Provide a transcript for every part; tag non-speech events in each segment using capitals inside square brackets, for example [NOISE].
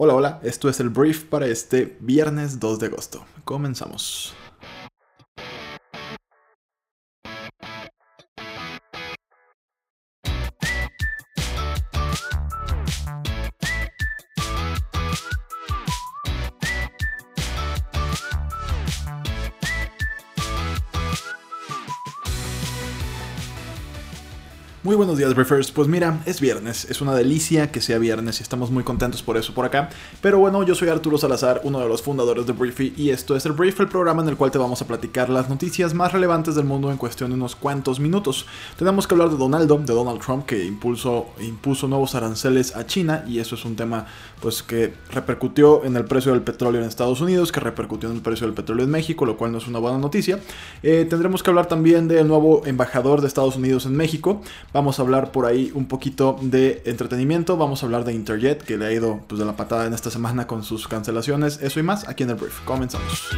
Hola, hola, esto es el brief para este viernes 2 de agosto. Comenzamos. Muy buenos días, Briefers. Pues mira, es viernes, es una delicia que sea viernes y estamos muy contentos por eso por acá. Pero bueno, yo soy Arturo Salazar, uno de los fundadores de Briefy, y esto es el Brief, el programa en el cual te vamos a platicar las noticias más relevantes del mundo en cuestión de unos cuantos minutos. Tenemos que hablar de Donaldo, de Donald Trump, que impulsó, impuso nuevos aranceles a China, y eso es un tema pues que repercutió en el precio del petróleo en Estados Unidos, que repercutió en el precio del petróleo en México, lo cual no es una buena noticia. Eh, tendremos que hablar también del nuevo embajador de Estados Unidos en México. Vamos a hablar por ahí un poquito de entretenimiento. Vamos a hablar de Interjet, que le ha ido pues, de la patada en esta semana con sus cancelaciones. Eso y más aquí en el brief. Comenzamos.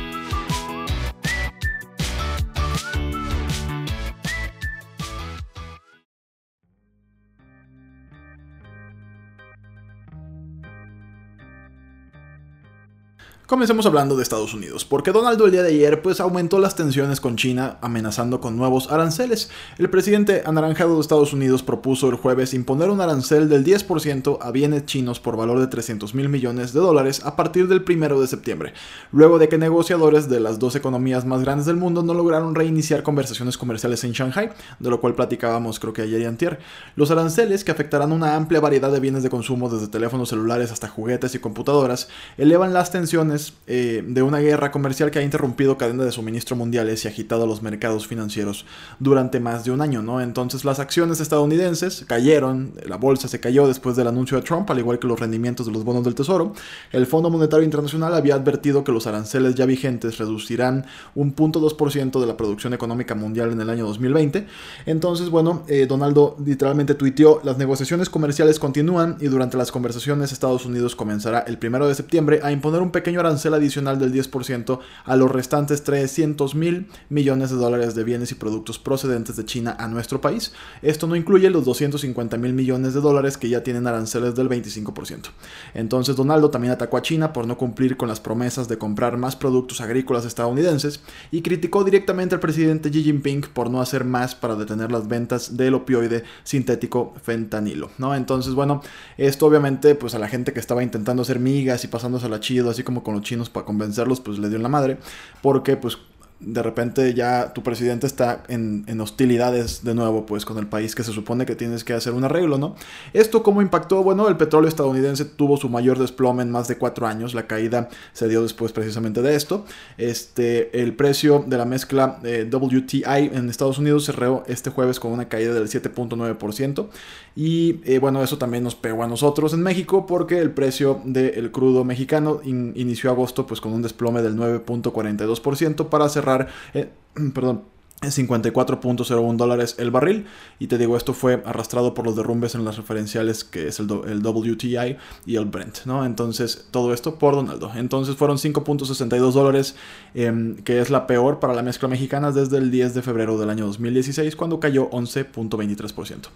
Comencemos hablando de Estados Unidos, porque Donaldo el día de ayer pues aumentó las tensiones con China amenazando con nuevos aranceles. El presidente anaranjado de Estados Unidos propuso el jueves imponer un arancel del 10% a bienes chinos por valor de 300 mil millones de dólares a partir del 1 de septiembre, luego de que negociadores de las dos economías más grandes del mundo no lograron reiniciar conversaciones comerciales en Shanghai, de lo cual platicábamos creo que ayer y antier. Los aranceles, que afectarán una amplia variedad de bienes de consumo desde teléfonos celulares hasta juguetes y computadoras, elevan las tensiones eh, de una guerra comercial que ha interrumpido cadena de suministro mundiales y agitado los mercados financieros durante más de un año. Entonces las acciones estadounidenses cayeron, la bolsa se cayó después del anuncio de Trump, al igual que los rendimientos de los bonos del Tesoro. El Fondo Monetario Internacional había advertido que los aranceles ya vigentes reducirán un 0.2% de la producción económica mundial en el año 2020. Entonces, bueno, eh, Donaldo literalmente tuiteó, las negociaciones comerciales continúan y durante las conversaciones Estados Unidos comenzará el 1 de septiembre a imponer un pequeño arancel arancel adicional del 10% a los restantes 300 mil millones de dólares de bienes y productos procedentes de China a nuestro país. Esto no incluye los 250 mil millones de dólares que ya tienen aranceles del 25%. Entonces Donaldo también atacó a China por no cumplir con las promesas de comprar más productos agrícolas estadounidenses y criticó directamente al presidente Xi Jinping por no hacer más para detener las ventas del opioide sintético fentanilo, ¿no? Entonces, bueno, esto obviamente pues a la gente que estaba intentando hacer migas y pasándose la chido así como con chinos para convencerlos, pues le dio la madre, porque pues de repente ya tu presidente está en, hostilidades de nuevo, pues con el país que se supone que tienes que hacer un arreglo, ¿no? Esto cómo impactó, bueno, el petróleo estadounidense tuvo su mayor desplome en más de cuatro años, la caída se dio después precisamente de esto. Este, el precio de la mezcla eh, WTI en Estados Unidos cerró este jueves con una caída del 7.9% y eh, bueno, eso también nos pegó a nosotros en México porque el precio del crudo mexicano inició agosto pues con un desplome del 9.42% para cerrar eh, [CLEARS THROAT] perdón, 54.01 dólares el barril. Y te digo, esto fue arrastrado por los derrumbes en las referenciales que es el, el WTI y el Brent, ¿no? Entonces, todo esto por Donaldo. Entonces fueron 5.62 dólares, em, que es la peor para la mezcla mexicana desde el 10 de febrero del año 2016, cuando cayó 11.23%.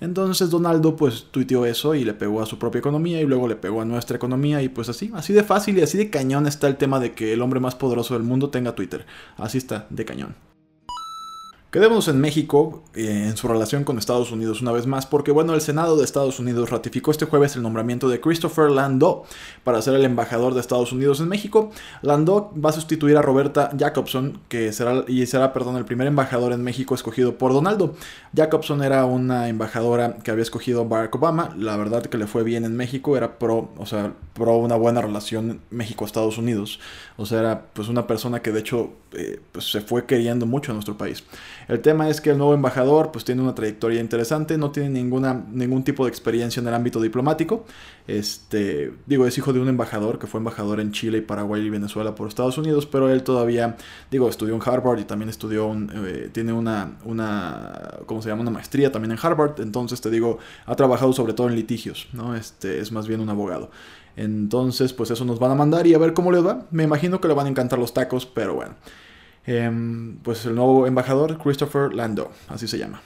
Entonces Donaldo pues tuiteó eso y le pegó a su propia economía y luego le pegó a nuestra economía y pues así, así de fácil y así de cañón está el tema de que el hombre más poderoso del mundo tenga Twitter. Así está, de cañón. Quedémonos en México eh, en su relación con Estados Unidos una vez más, porque bueno, el Senado de Estados Unidos ratificó este jueves el nombramiento de Christopher Landau para ser el embajador de Estados Unidos en México. Landau va a sustituir a Roberta Jacobson, que será y será, perdón, el primer embajador en México escogido por Donaldo. Jacobson era una embajadora que había escogido Barack Obama. La verdad que le fue bien en México, era pro, o sea, pro una buena relación México-Estados Unidos. O sea, era pues una persona que de hecho eh, pues, se fue queriendo mucho a nuestro país. El tema es que el nuevo embajador pues tiene una trayectoria interesante, no tiene ninguna, ningún tipo de experiencia en el ámbito diplomático. Este, digo, es hijo de un embajador que fue embajador en Chile, Paraguay y Venezuela por Estados Unidos, pero él todavía, digo, estudió en Harvard y también estudió, eh, tiene una, una, ¿cómo se llama? Una maestría también en Harvard, entonces te digo, ha trabajado sobre todo en litigios, ¿no? Este, es más bien un abogado. Entonces, pues eso nos van a mandar y a ver cómo les va. Me imagino que le van a encantar los tacos, pero bueno. Em, pues el nuevo embajador, Christopher Lando, así se llama.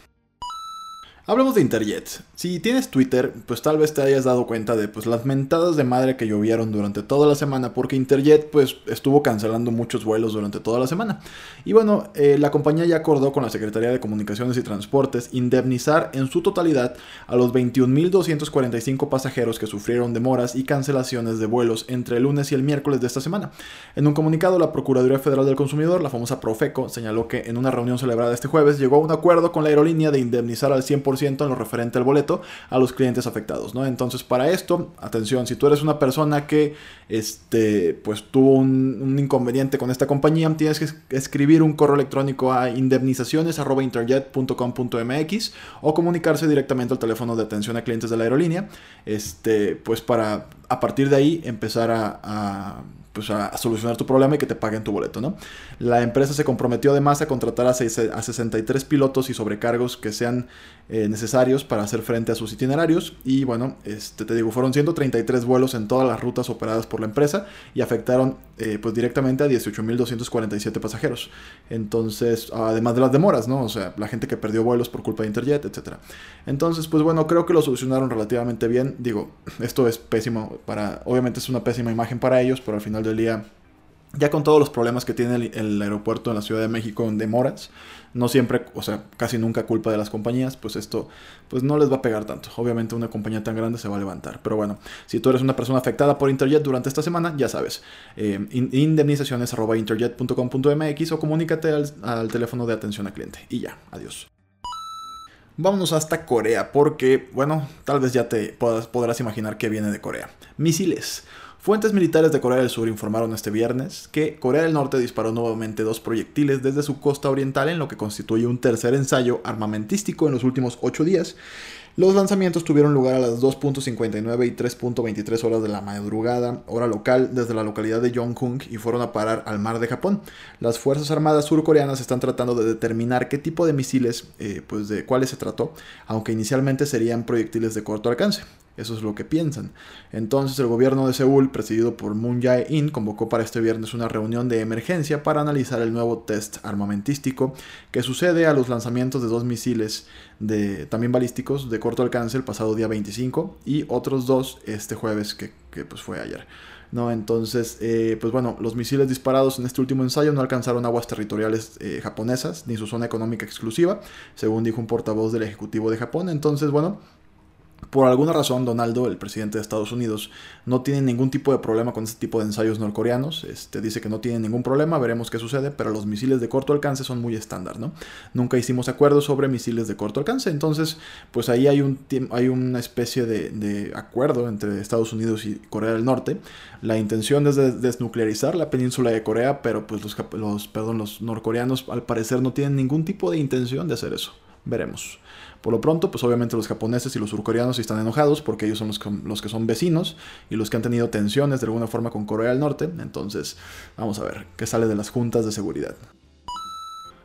Hablemos de Interjet. Si tienes Twitter, pues tal vez te hayas dado cuenta de pues, las mentadas de madre que llovieron durante toda la semana, porque Interjet pues, estuvo cancelando muchos vuelos durante toda la semana. Y bueno, eh, la compañía ya acordó con la Secretaría de Comunicaciones y Transportes indemnizar en su totalidad a los 21.245 pasajeros que sufrieron demoras y cancelaciones de vuelos entre el lunes y el miércoles de esta semana. En un comunicado, la Procuraduría Federal del Consumidor, la famosa Profeco, señaló que en una reunión celebrada este jueves llegó a un acuerdo con la aerolínea de indemnizar al 100% en lo referente al boleto a los clientes afectados. Entonces, para esto, atención, si tú eres una persona que este, pues, tuvo un, inconveniente con esta compañía, tienes que escribir un correo electrónico a indemnizaciones.interjet.com.mx o comunicarse directamente al teléfono de atención a clientes de la aerolínea, este, pues para a partir de ahí empezar a pues, a, solucionar tu problema y que te paguen tu boleto, ¿no? La empresa se comprometió además a contratar a, a 63 pilotos y sobrecargos que sean eh, necesarios para hacer frente a sus itinerarios y bueno, este, te digo, fueron 133 vuelos en todas las rutas operadas por la empresa y afectaron eh, pues directamente a 18.247 pasajeros. Entonces, además de las demoras, ¿no? O sea, la gente que perdió vuelos por culpa de Interjet, etc. Entonces, pues bueno, creo que lo solucionaron relativamente bien. Digo, esto es pésimo para, obviamente es una pésima imagen para ellos, pero al final del día, ya con todos los problemas que tiene el, aeropuerto en la Ciudad de México en demoras, no siempre, o sea, casi nunca culpa de las compañías, pues esto pues no les va a pegar tanto. Obviamente una compañía tan grande se va a levantar. Pero bueno, si tú eres una persona afectada por Interjet durante esta semana, ya sabes, eh, o comunícate al, teléfono de atención al cliente. Y ya, adiós. Vámonos hasta Corea, porque, bueno, tal vez ya te podrás imaginar qué viene de Corea. Misiles. Fuentes militares de Corea del Sur informaron este viernes que Corea del Norte disparó nuevamente dos proyectiles desde su costa oriental en lo que constituye un tercer ensayo armamentístico en los últimos ocho días. Los lanzamientos tuvieron lugar a las 2.59 y 3.23 horas de la madrugada, hora local, desde la localidad de Yonghung y fueron a parar al mar de Japón. Las Fuerzas Armadas surcoreanas están tratando de determinar qué tipo de misiles, eh, pues de cuáles se trató, aunque inicialmente serían proyectiles de corto alcance. Eso es lo que piensan. Entonces el gobierno de Seúl, presidido por Moon Jae-in, convocó para este viernes una reunión de emergencia para analizar el nuevo test armamentístico que sucede a los lanzamientos de dos misiles de, también balísticos de corto alcance el pasado día 25 y otros dos este jueves que, pues fue ayer. ¿no? Entonces, eh, pues bueno, los misiles disparados en este último ensayo no alcanzaron aguas territoriales eh, japonesas ni su zona económica exclusiva, según dijo un portavoz del Ejecutivo de Japón. Entonces, bueno, por alguna razón, Donaldo, el presidente de Estados Unidos, no tiene ningún tipo de problema con este tipo de ensayos norcoreanos. Este, dice que no tiene ningún problema, veremos qué sucede, pero los misiles de corto alcance son muy estándar, ¿no? Nunca hicimos acuerdos sobre misiles de corto alcance, entonces, pues ahí hay, un, hay una especie de, acuerdo entre Estados Unidos y Corea del Norte. La intención es desnuclearizar la península de Corea, pero pues los, los, perdón, los norcoreanos al parecer no tienen ningún tipo de intención de hacer eso. Veremos. Por lo pronto, pues obviamente los japoneses y los surcoreanos están enojados porque ellos son los que, los que son vecinos y los que han tenido tensiones de alguna forma con Corea del Norte. Entonces, vamos a ver qué sale de las juntas de seguridad.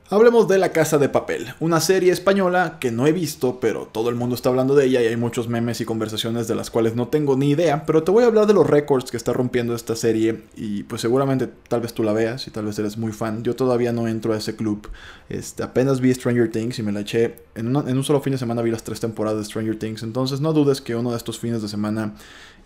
Hablemos de La Casa de Papel, una serie española que no he visto, pero todo el mundo está hablando de ella y hay muchos memes y conversaciones de las cuales no tengo ni idea, pero te voy a hablar de los récords que está rompiendo esta serie y pues seguramente tal vez tú la veas y tal vez eres muy fan. Yo todavía no entro a ese club, este, apenas vi Stranger Things y me la eché, en, en un solo fin de semana vi las tres temporadas de Stranger Things, entonces no dudes que uno de estos fines de semana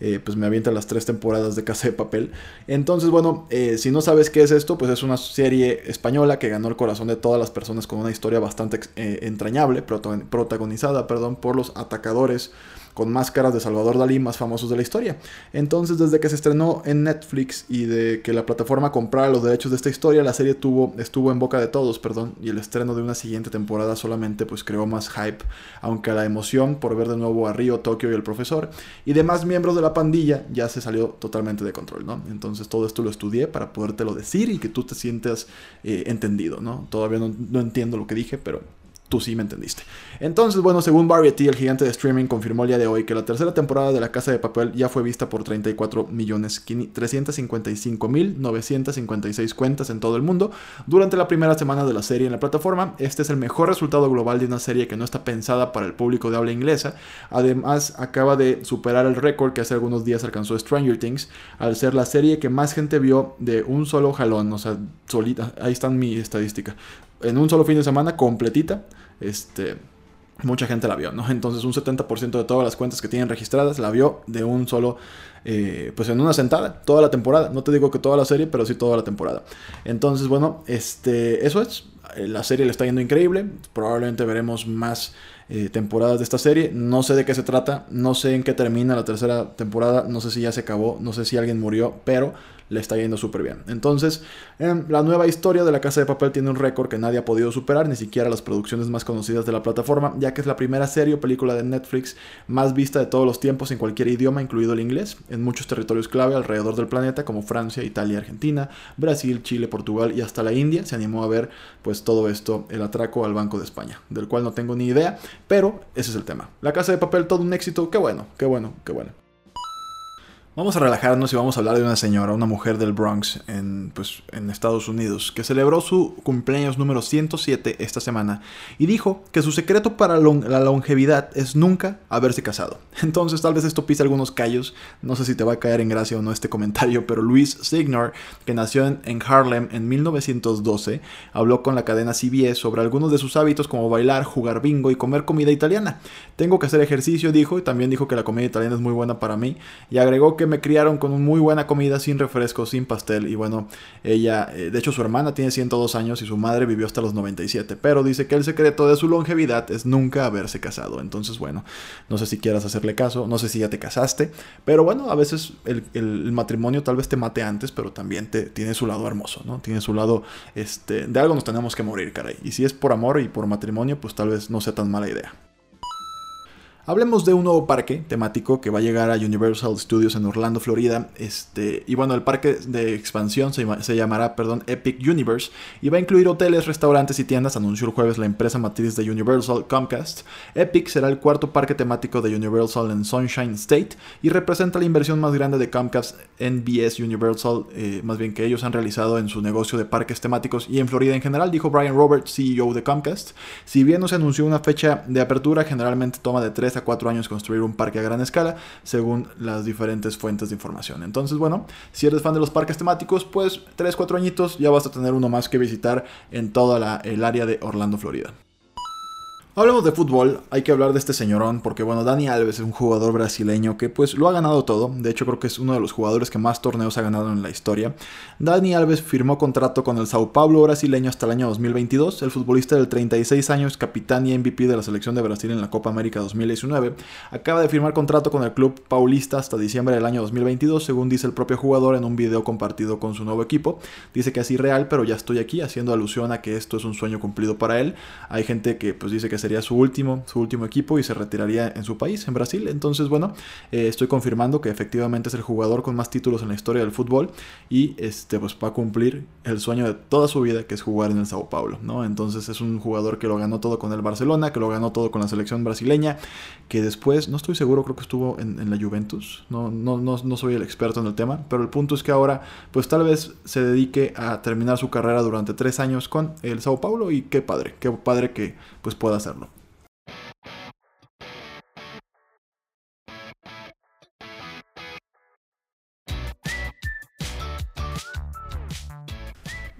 eh, pues me avienta las tres temporadas de Casa de Papel. Entonces, bueno, eh, si no sabes qué es esto, pues es una serie española que ganó el corazón de todas las personas con una historia bastante eh, entrañable, protagonizada, perdón, por los atacadores con máscaras de Salvador Dalí más famosos de la historia. Entonces, desde que se estrenó en Netflix y de que la plataforma comprara los derechos de esta historia, la serie tuvo, estuvo en boca de todos, perdón, y el estreno de una siguiente temporada solamente pues creó más hype, aunque la emoción por ver de nuevo a Río, Tokio y el profesor y demás miembros de la pandilla ya se salió totalmente de control, ¿no? Entonces todo esto lo estudié para podértelo decir y que tú te sientas eh, entendido, ¿no? Todavía no entiendo lo que dije, pero tú sí me entendiste. Entonces, bueno, según Variety, el gigante de streaming confirmó el día de hoy que la tercera temporada de La Casa de Papel ya fue vista por 34 millones 355 mil 956 cuentas en todo el mundo durante la primera semana de la serie en la plataforma. Este es el mejor resultado global de una serie que no está pensada para el público de habla inglesa. Además, acaba de superar el récord que hace algunos días alcanzó Stranger Things al ser la serie que más gente vio de un solo jalón, o sea, solita. Ahí está mi estadística. En un solo fin de semana completita este, mucha gente la vio, ¿no? Entonces un 70% de todas las cuentas que tienen registradas la vio de un solo, eh, pues en una sentada, toda la temporada. No te digo que toda la serie, pero sí toda la temporada. Entonces, bueno, este, eso es. Eh, la serie le está yendo increíble. Probablemente veremos más eh, temporadas de esta serie. No sé de qué se trata, no sé en qué termina la tercera temporada, no sé si ya se acabó, no sé si alguien murió, pero le está yendo súper bien. Entonces, em, la nueva historia de La Casa de Papel tiene un récord que nadie ha podido superar, ni siquiera las producciones más conocidas de la plataforma, ya que es la primera serie o película de Netflix más vista de todos los tiempos en cualquier idioma, incluido el inglés, en muchos territorios clave alrededor del planeta, como Francia, Italia, Argentina, Brasil, Chile, Portugal y hasta la India. Se animó a ver, pues, todo esto, el atraco al Banco de España, del cual no tengo ni idea, pero ese es el tema. La Casa de Papel, todo un éxito, qué bueno, qué bueno, qué bueno. Vamos a relajarnos y vamos a hablar de una señora, una mujer del Bronx en, pues, en Estados Unidos, que celebró su cumpleaños número 107 esta semana y dijo que su secreto para la longevidad es nunca haberse casado. [LAUGHS] Entonces tal vez esto pise algunos callos, no sé si te va a caer en gracia o no este comentario, pero Luis Signor, que nació en, Harlem en 1912, habló con la cadena CBS sobre algunos de sus hábitos como bailar, jugar bingo y comer comida italiana. Tengo que hacer ejercicio, dijo, y también dijo que la comida italiana es muy buena para mí, y agregó que me criaron con muy buena comida, sin refresco, sin pastel. Y bueno, ella, eh, de hecho su hermana tiene 102 años y su madre vivió hasta los 97. Pero dice que el secreto de su longevidad es nunca haberse casado. Entonces bueno, no sé si quieras hacerle caso, no sé si ya te casaste. Pero bueno, a veces el, matrimonio tal vez te mate antes, pero también te, tiene su lado hermoso, ¿no? Tiene su lado, este, de algo nos tenemos que morir, caray. Y si es por amor y por matrimonio, pues tal vez no sea tan mala idea. Hablemos de un nuevo parque temático que va a llegar a Universal Studios en Orlando, Florida. Este, y bueno, el parque de expansión se, llamará perdón, Epic Universe y va a incluir hoteles, restaurantes y tiendas, anunció el jueves la empresa matriz de Universal, Comcast. Epic será el cuarto parque temático de Universal en Sunshine State y representa la inversión más grande de Comcast NBS Universal, eh, más bien que ellos han realizado en su negocio de parques temáticos y en Florida en general, dijo Brian Roberts, CEO de Comcast. Si bien no se anunció una fecha de apertura, generalmente toma de 3 a 4 años construir un parque a gran escala, según las diferentes fuentes de información. Entonces, bueno, si eres fan de los parques temáticos, pues 3-4 añitos ya vas a tener uno más que visitar en toda el área de Orlando, Florida. Hablemos de fútbol, hay que hablar de este señorón, porque bueno, Dani Alves es un jugador brasileño que pues lo ha ganado todo, de hecho creo que es uno de los jugadores que más torneos ha ganado en la historia. Dani Alves firmó contrato con el Sao Paulo brasileño hasta el año 2022, el futbolista del 36 años, capitán y MVP de la selección de Brasil en la Copa América 2019, acaba de firmar contrato con el club paulista hasta diciembre del año 2022, según dice el propio jugador en un video compartido con su nuevo equipo. Dice que es irreal, pero ya estoy aquí, haciendo alusión a que esto es un sueño cumplido para él. Hay gente que pues dice que sería su último, su último equipo y se retiraría en su país, en Brasil. Entonces, bueno, eh, estoy confirmando que efectivamente es el jugador con más títulos en la historia del fútbol y este, pues va a cumplir el sueño de toda su vida, que es jugar en el Sao Paulo, ¿no? Entonces es un jugador que lo ganó todo con el Barcelona, que lo ganó todo con la selección brasileña, que después, no estoy seguro, creo que estuvo en, la Juventus, no, no, no, no soy el experto en el tema, pero el punto es que ahora, pues tal vez se dedique a terminar su carrera durante tres años con el Sao Paulo y qué padre, qué padre que pues pueda them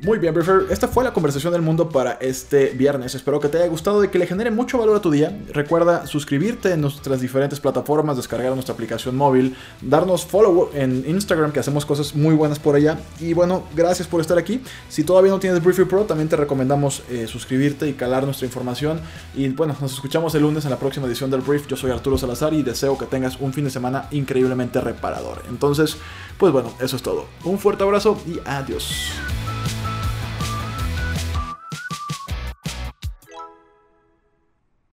Muy bien, Briefer. Esta fue la conversación del mundo para este viernes. Espero que te haya gustado y que le genere mucho valor a tu día. Recuerda suscribirte en nuestras diferentes plataformas, descargar nuestra aplicación móvil, darnos follow en Instagram, que hacemos cosas muy buenas por allá. Y bueno, gracias por estar aquí. Si todavía no tienes Briefer Pro, también te recomendamos eh, suscribirte y calar nuestra información. Y bueno, nos escuchamos el lunes en la próxima edición del Brief. Yo soy Arturo Salazar y deseo que tengas un fin de semana increíblemente reparador. Entonces, pues bueno, eso es todo. Un fuerte abrazo y adiós.